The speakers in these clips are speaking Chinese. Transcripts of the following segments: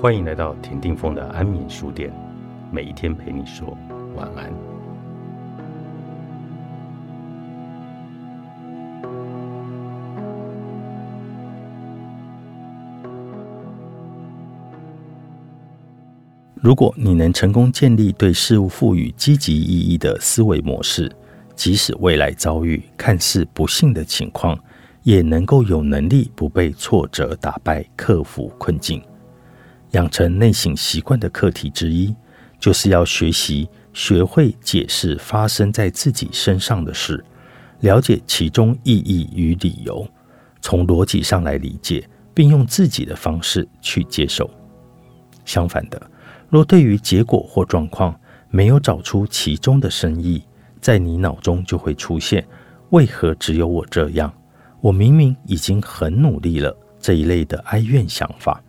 欢迎来到田定峰的安眠书店，每一天陪你说晚安。如果你能成功建立对事物赋予积极意义的思维模式，即使未来遭遇看似不幸的情况，也能够有能力不被挫折打败，克服困境。养成内省习惯的课题之一，就是要学习学会解释发生在自己身上的事，了解其中意义与理由，从逻辑上来理解，并用自己的方式去接受。相反的，若对于结果或状况没有找出其中的深意，在你脑中就会出现“为何只有我这样？我明明已经很努力了”这一类的哀怨想法。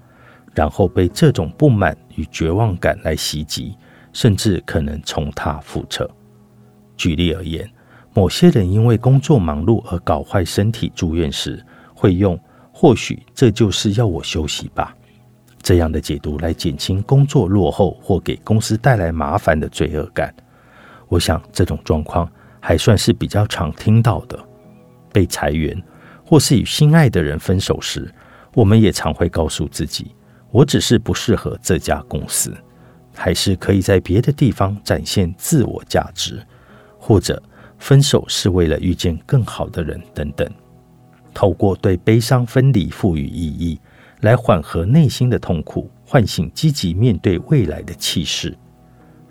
然后被这种不满与绝望感来袭击，甚至可能重踏覆辙。举例而言，某些人因为工作忙碌而搞坏身体住院时，会用“或许这就是要我休息吧”这样的解读来减轻工作落后或给公司带来麻烦的罪恶感。我想这种状况还算是比较常听到的。被裁员或是与心爱的人分手时，我们也常会告诉自己。我只是不适合这家公司，还是可以在别的地方展现自我价值，或者分手是为了遇见更好的人等等。透过对悲伤分离赋予意义，来缓和内心的痛苦，唤醒积极面对未来的气势。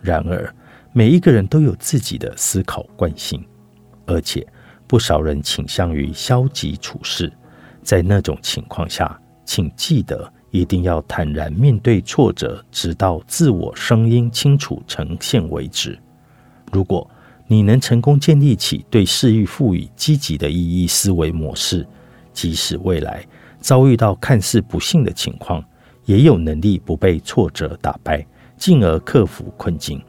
然而，每一个人都有自己的思考惯性，而且不少人倾向于消极处事。在那种情况下，请记得。一定要坦然面对挫折，直到自我声音清楚呈现为止。如果你能成功建立起对事欲赋予积极的意义思维模式，即使未来遭遇到看似不幸的情况，也有能力不被挫折打败，进而克服困境。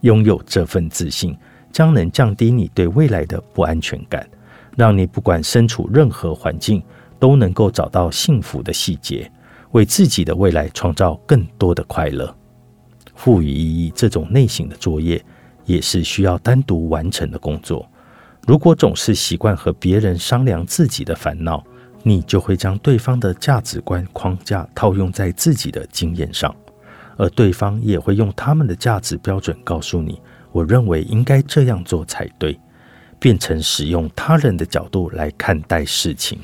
拥有这份自信，将能降低你对未来的不安全感，让你不管身处任何环境，都能够找到幸福的细节。为自己的未来创造更多的快乐，赋予意义这种内省的作业，也是需要单独完成的工作。如果总是习惯和别人商量自己的烦恼，你就会将对方的价值观框架套用在自己的经验上，而对方也会用他们的价值标准告诉你：“我认为应该这样做才对。”变成使用他人的角度来看待事情。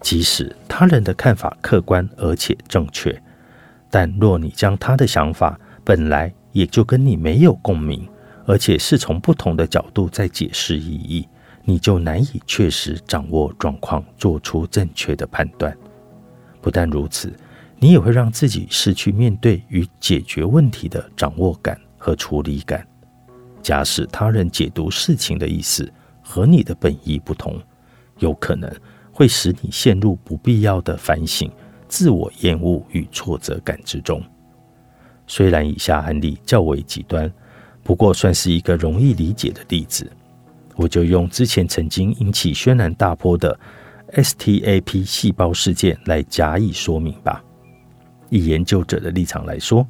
即使他人的看法客观而且正确，但若你将他的想法本来也就跟你没有共鸣，而且是从不同的角度在解释意义，你就难以确实掌握状况，做出正确的判断。不但如此，你也会让自己失去面对与解决问题的掌握感和处理感。假使他人解读事情的意思和你的本意不同，有可能。会使你陷入不必要的反省、自我厌恶与挫折感之中。虽然以下案例较为极端，不过算是一个容易理解的例子。我就用之前曾经引起轩然大波的 STAP 细胞事件来加以说明吧。以研究者的立场来说，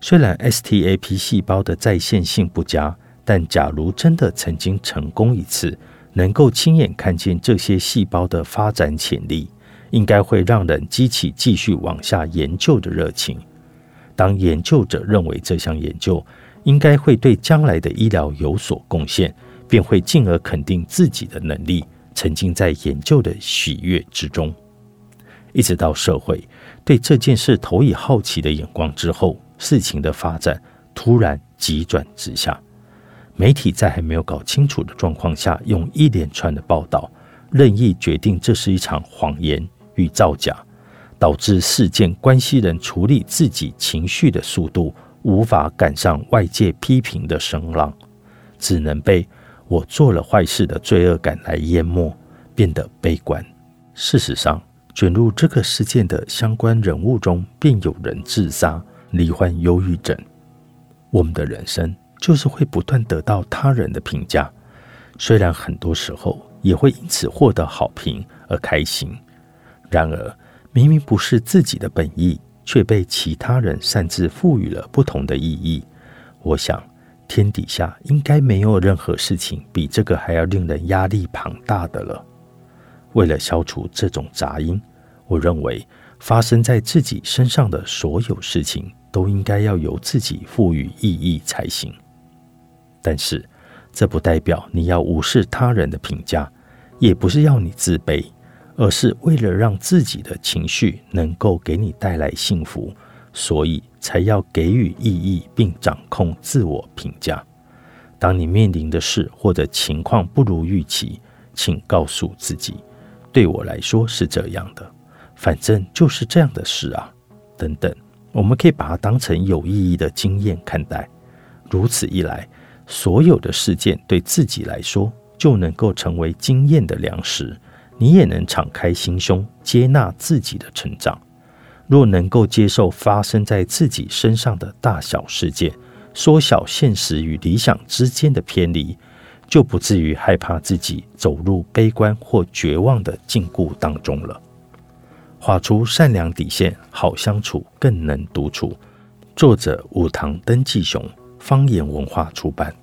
虽然 STAP 细胞的再现性不佳，但假如真的曾经成功一次。能够亲眼看见这些细胞的发展潜力，应该会让人激起继续往下研究的热情。当研究者认为这项研究应该会对将来的医疗有所贡献，便会进而肯定自己的能力，沉浸在研究的喜悦之中。一直到社会对这件事投以好奇的眼光之后，事情的发展突然急转直下。媒体在还没有搞清楚的状况下，用一连串的报道，任意决定这是一场谎言与造假，导致事件关系人处理自己情绪的速度无法赶上外界批评的声浪，只能被我做了坏事的罪恶感来淹没，变得悲观。事实上，卷入这个事件的相关人物中，便有人自杀、罹患忧郁症。我们的人生。就是会不断得到他人的评价，虽然很多时候也会因此获得好评而开心。然而，明明不是自己的本意，却被其他人擅自赋予了不同的意义。我想，天底下应该没有任何事情比这个还要令人压力庞大的了。为了消除这种杂音，我认为发生在自己身上的所有事情都应该要由自己赋予意义才行。但是，这不代表你要无视他人的评价，也不是要你自卑。而是为了让自己的情绪能够给你带来幸福，所以才要给予意义并掌控自我评价。当你面临的事或者情况不如预期，请告诉自己：“对我来说是这样的，反正就是这样的事啊。”等等，我们可以把它当成有意义的经验看待。如此一来，所有的事件对自己来说就能够成为经验的粮食。你也能敞开心胸，接纳自己的成长。若能够接受发生在自己身上的大小事件，缩小现实与理想之间的偏离，就不至于害怕自己走入悲观或绝望的禁锢当中了。画出善良底线，好相处，更能独处。作者：武堂登纪雄，方言文化出版。